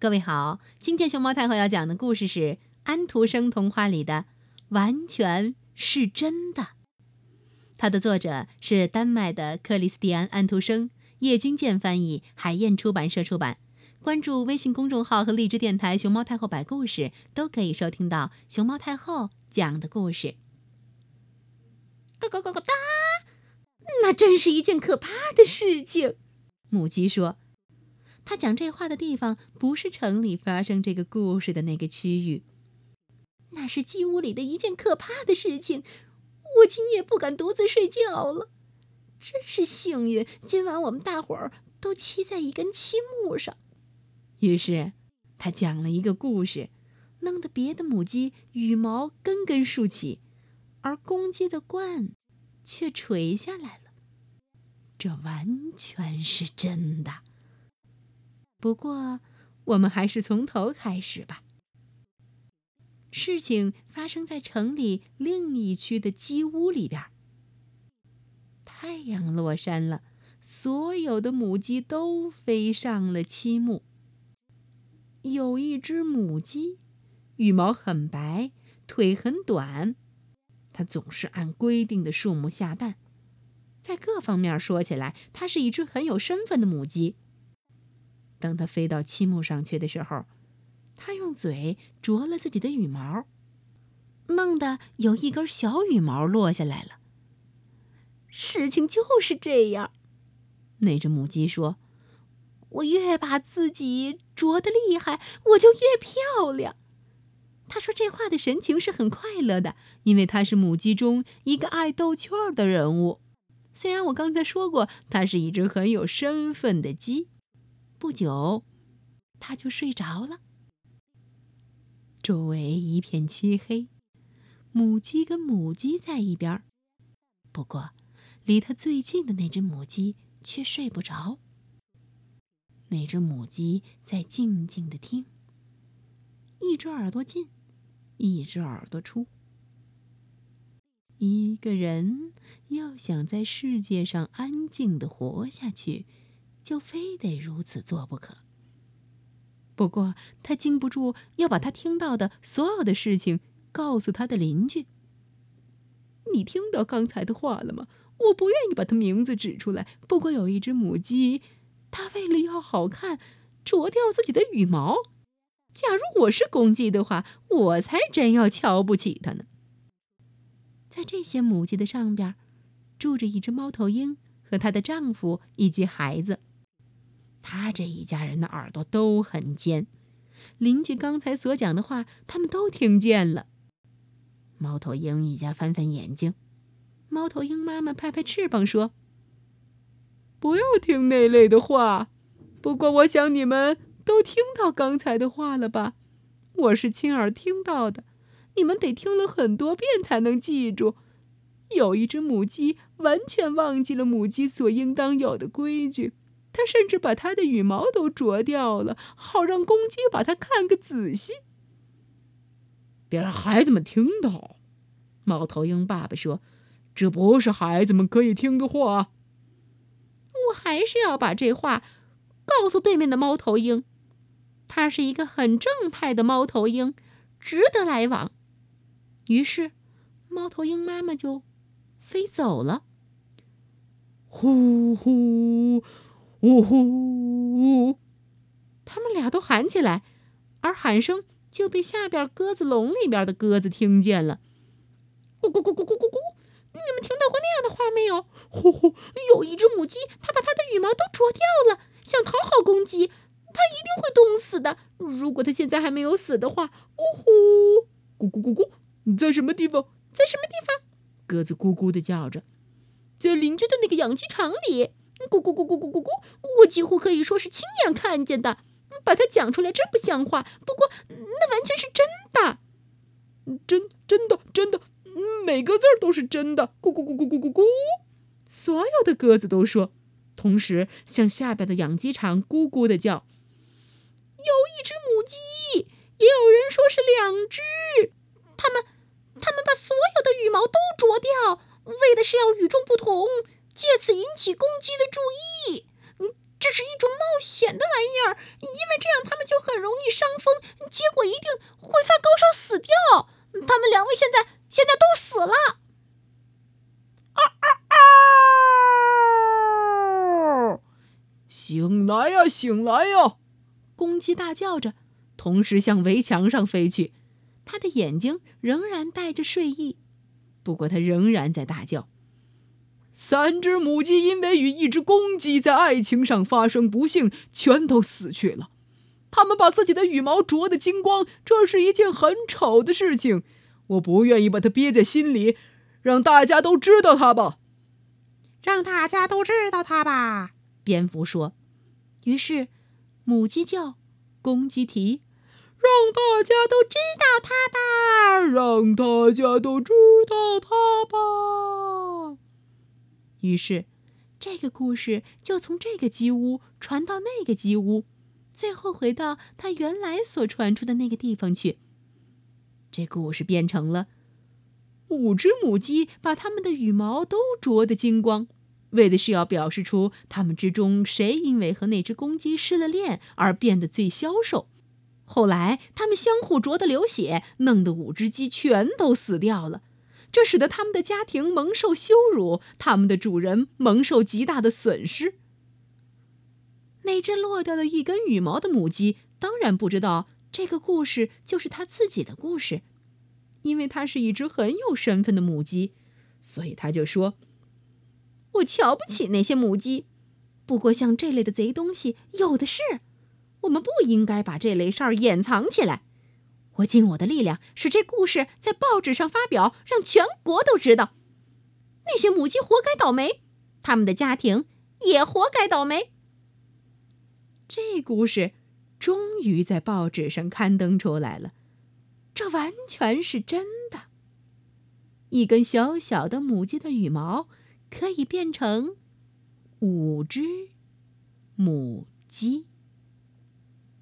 各位好，今天熊猫太后要讲的故事是《安徒生童话》里的《完全是真的》。它的作者是丹麦的克里斯蒂安·安徒生，叶君健翻译，海燕出版社出版。关注微信公众号和荔枝电台“熊猫太后摆故事”，都可以收听到熊猫太后讲的故事。咯咯咯咯哒！那真是一件可怕的事情。母鸡说。他讲这话的地方不是城里发生这个故事的那个区域，那是鸡屋里的一件可怕的事情。我今夜不敢独自睡觉了，真是幸运，今晚我们大伙儿都栖在一根漆木上。于是，他讲了一个故事，弄得别的母鸡羽毛根根竖起，而公鸡的冠却垂下来了。这完全是真的。不过，我们还是从头开始吧。事情发生在城里另一区的鸡屋里边。太阳落山了，所有的母鸡都飞上了漆木。有一只母鸡，羽毛很白，腿很短，它总是按规定的数目下蛋。在各方面说起来，它是一只很有身份的母鸡。当它飞到漆木上去的时候，它用嘴啄了自己的羽毛，弄得有一根小羽毛落下来了。事情就是这样，那只母鸡说：“我越把自己啄得厉害，我就越漂亮。”他说这话的神情是很快乐的，因为他是母鸡中一个爱逗趣儿的人物。虽然我刚才说过，它是一只很有身份的鸡。不久，他就睡着了。周围一片漆黑，母鸡跟母鸡在一边不过，离它最近的那只母鸡却睡不着。那只母鸡在静静的听，一只耳朵进，一只耳朵出。一个人要想在世界上安静的活下去。就非得如此做不可。不过他禁不住要把他听到的所有的事情告诉他的邻居。你听到刚才的话了吗？我不愿意把他名字指出来。不过有一只母鸡，它为了要好看，啄掉自己的羽毛。假如我是公鸡的话，我才真要瞧不起它呢。在这些母鸡的上边，住着一只猫头鹰和她的丈夫以及孩子。他这一家人的耳朵都很尖，邻居刚才所讲的话，他们都听见了。猫头鹰一家翻翻眼睛，猫头鹰妈妈拍拍翅膀说：“不要听那类的话。不过，我想你们都听到刚才的话了吧？我是亲耳听到的，你们得听了很多遍才能记住。有一只母鸡完全忘记了母鸡所应当有的规矩。”他甚至把他的羽毛都啄掉了，好让公鸡把它看个仔细。别让孩子们听到，猫头鹰爸爸说：“这不是孩子们可以听的话。”我还是要把这话告诉对面的猫头鹰，他是一个很正派的猫头鹰，值得来往。于是，猫头鹰妈妈就飞走了。呼呼。呜呼呜！他们俩都喊起来，而喊声就被下边鸽子笼里边的鸽子听见了。咕咕咕咕咕咕咕！你们听到过那样的话没有？呼呼！有一只母鸡，它把它的羽毛都啄掉了，想讨好公鸡。它一定会冻死的。如果它现在还没有死的话，呜呼！咕咕咕咕！你在什么地方？在什么地方？鸽子咕咕的叫着，在邻居的那个养鸡场里。咕咕咕咕咕咕咕！我几乎可以说是亲眼看见的。把它讲出来真不像话，不过那完全是真的，真真的真的，每个字儿都是真的。咕咕咕咕咕咕咕！所有的鸽子都说，同时向下边的养鸡场咕咕的叫。有一只母鸡，也有人说是两只。它们，它们把所有的羽毛都啄掉，为的是要与众不同。借此引起公鸡的注意，这是一种冒险的玩意儿，因为这样他们就很容易伤风，结果一定会发高烧死掉。他们两位现在现在都死了。啊啊啊！醒来呀，醒来呀！公鸡大叫着，同时向围墙上飞去。他的眼睛仍然带着睡意，不过他仍然在大叫。三只母鸡因为与一只公鸡在爱情上发生不幸，全都死去了。它们把自己的羽毛啄得精光，这是一件很丑的事情。我不愿意把它憋在心里，让大家都知道它吧。让大家都知道它吧。蝙蝠说。于是，母鸡叫，公鸡啼，让大家都知道它吧，让大家都知道它吧。于是，这个故事就从这个鸡屋传到那个鸡屋，最后回到它原来所传出的那个地方去。这故事变成了五只母鸡把它们的羽毛都啄得精光，为的是要表示出它们之中谁因为和那只公鸡失了恋而变得最消瘦。后来，它们相互啄得流血，弄得五只鸡全都死掉了。这使得他们的家庭蒙受羞辱，他们的主人蒙受极大的损失。那只落掉了一根羽毛的母鸡当然不知道这个故事就是它自己的故事。因为它是一只很有身份的母鸡，所以他就说：“我瞧不起那些母鸡，不过像这类的贼东西有的是，我们不应该把这类事儿掩藏起来。我尽我的力量，使这故事在报纸上发表，让全国都知道。那些母鸡活该倒霉，他们的家庭也活该倒霉。”这故事终于在报纸上刊登出来了。这完全是真的。一根小小的母鸡的羽毛可以变成五只母鸡。